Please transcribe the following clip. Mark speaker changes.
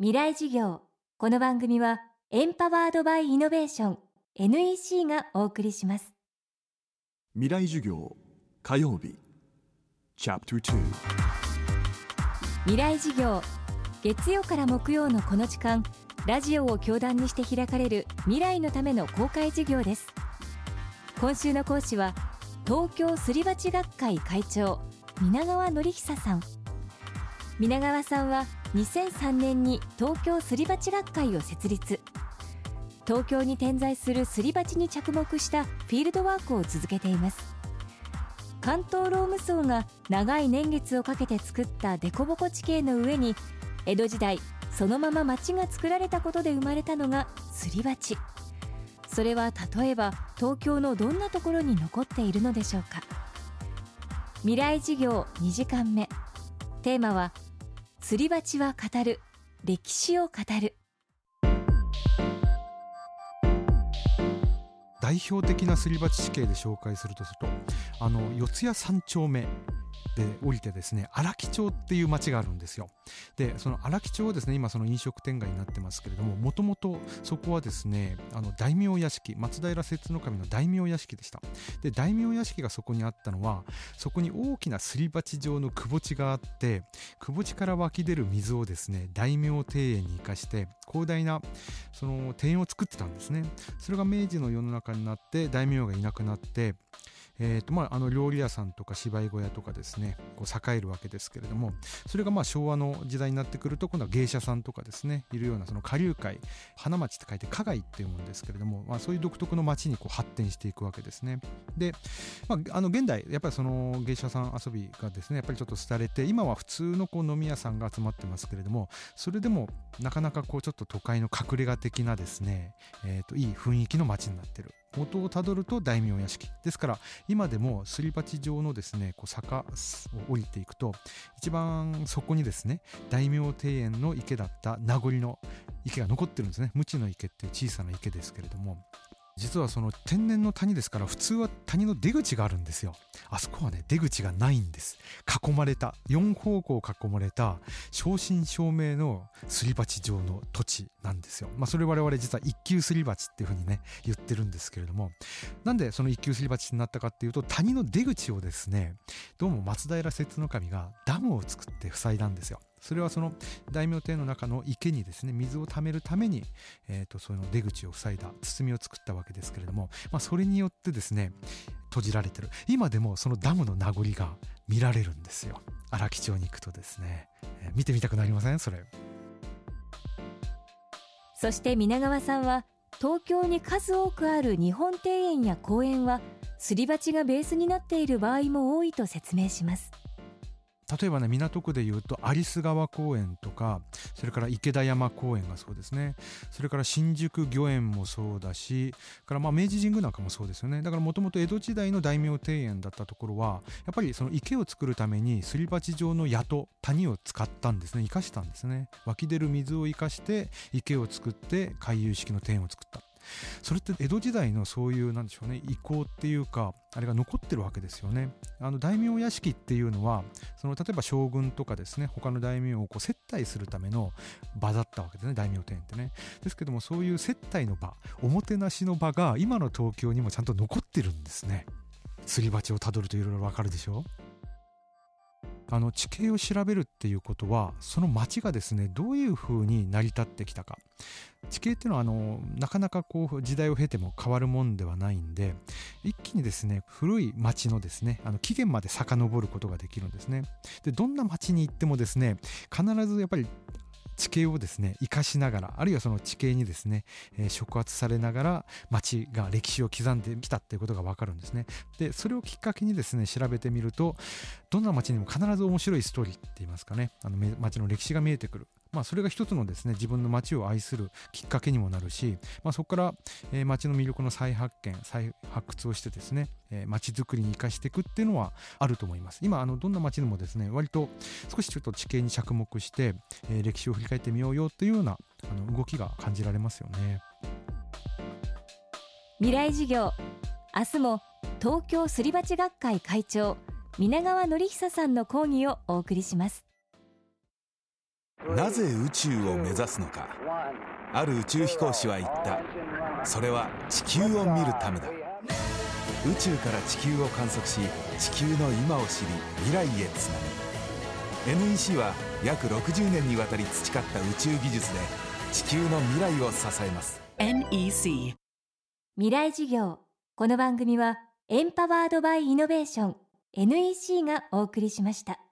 Speaker 1: 未来事業。この番組はエンパワードバイイノベーション NEC がお送りします。
Speaker 2: 未来授業火曜日。チャプター
Speaker 1: 未来事業。月曜から木曜のこの時間ラジオを教壇にして開かれる未来のための公開授業です。今週の講師は東京すり鉢学会会長皆川典久さん。皆川さんは2003年に東京すり鉢学会を設立東京に点在するすり鉢に着目したフィールドワークを続けています。関東ローム層が長い年月をかけて作った凸凹地形の上に江戸時代そのまま町が作られたことで生まれたのがすり鉢それは例えば東京のどんなところに残っているのでしょうか。未来事業2時間目。テーマは釣り鉢は語る。歴史を語る。
Speaker 3: 代表的なすり鉢地形で紹介するとするとあの四谷三丁目。で降りてですね荒木町っていう町があるんですよ。でその荒木町はですね今その飲食店街になってますけれどももともとそこはですねあの大名屋敷松平摂津守の大名屋敷でした。で大名屋敷がそこにあったのはそこに大きなすり鉢状の窪地があって窪地から湧き出る水をですね大名庭園に生かして広大なその庭園を作ってたんですね。それが明治の世の中になって大名がいなくなってえーとまあ、あの料理屋さんとか芝居小屋とかですねこう栄えるわけですけれどもそれがまあ昭和の時代になってくると今度は芸者さんとかですねいるようなその下流会花町って書いて花街っていうものですけれども、まあ、そういう独特の町にこう発展していくわけですね。で、まあ、あの現代やっぱりその芸者さん遊びがですねやっぱりちょっと廃れて今は普通のこう飲み屋さんが集まってますけれどもそれでもなかなかこうちょっと都会の隠れ家的なですね、えー、といい雰囲気の街になってる。元をたどると大名屋敷。ですから今でもすり鉢状のですねこう坂を降りていくと一番そこにですね大名庭園の池だった名残の池が残ってるんですね。無知の池っていう小さな池ですけれども。実はその天然の谷ですから普通は谷の出口があるんですよ。あそこはね出口がないんです。囲まれた4方向囲まれた正真正銘のすり鉢状の土地なんですよ。まあそれ我々実は一級すり鉢っていうふうにね言ってるんですけれども。なんでその一級すり鉢になったかっていうと谷の出口をですねどうも松平摂津守がダムを作って塞いだんですよ。それはその大名庭の中の池にですね水を貯めるために、えー、とその出口を塞いだ包みを作ったわけですけれども、まあ、それによってですね閉じられてる。今でもそのダムの名残が見られるんですよ。荒木町に行くとですね、えー、見てみたくなりません？それ。
Speaker 1: そして皆川さんは東京に数多くある日本庭園や公園はすり鉢がベースになっている場合も多いと説明します。
Speaker 3: 例えばね港区でいうと有栖川公園とかそれから池田山公園がそうですね。それから新宿御苑もそうだしからまあ明治神宮なんかもそうですよね。だからもともと江戸時代の大名庭園だったところはやっぱりその池を作るためにすり鉢状の谷戸谷を使ったんですね。生かしたんですね。湧き出る水を生かして池を作って回遊式の庭園を作った。それって江戸時代のそういうなんでしょうね意向っていうかあれが残ってるわけですよね。あの大名屋敷っていうのはその例えば将軍とかですね他の大名をこう接待するための場だったわけですね大名店ってね。ですけどもそういう接待の場おもてなしの場が今の東京にもちゃんと残ってるんですね。すり鉢をたどるといろいろわかるでしょ？あの地形を調べるっていうことはその町がですねどういうふうに成り立ってきたか。地形っていうのはあのなかなかこう時代を経ても変わるもんではないんで一気にですね古い町のですねあの起源まで遡ることができるんですね。でどんな町に行ってもですね必ずやっぱり地形をですね生かしながらあるいはその地形にですね、えー、触発されながら町が歴史を刻んできたっていうことが分かるんですね。でそれをきっかけにですね調べてみるとどんな町にも必ず面白いストーリーって言いますかね。あの町の歴史が見えてくる。まあ、それが一つのですね自分の街を愛するきっかけにもなるし、まあ、そこから、えー、街の魅力の再発見再発掘をしてですね、えー、街づくりに生かしていくっていうのはあると思います。今あのどんな街でもですね割と少しちょっと地形に着目して、えー、歴史を振り返ってみようよっていうようなあの動きが感じられますよね。
Speaker 1: 未来事業。明日も東京すり鉢学会会長。皆川典久さんの講義をお送りします。
Speaker 4: なぜ宇宙を目指すのか。ある宇宙飛行士は言った。それは地球を見るためだ。宇宙から地球を観測し地球の今を知り未来へつなぐ。NEC は約60年にわたり培った宇宙技術で地球の未来を支えます。
Speaker 5: NEC
Speaker 1: 未来事業。この番組はエンパワードバイイノベーション NEC がお送りしました。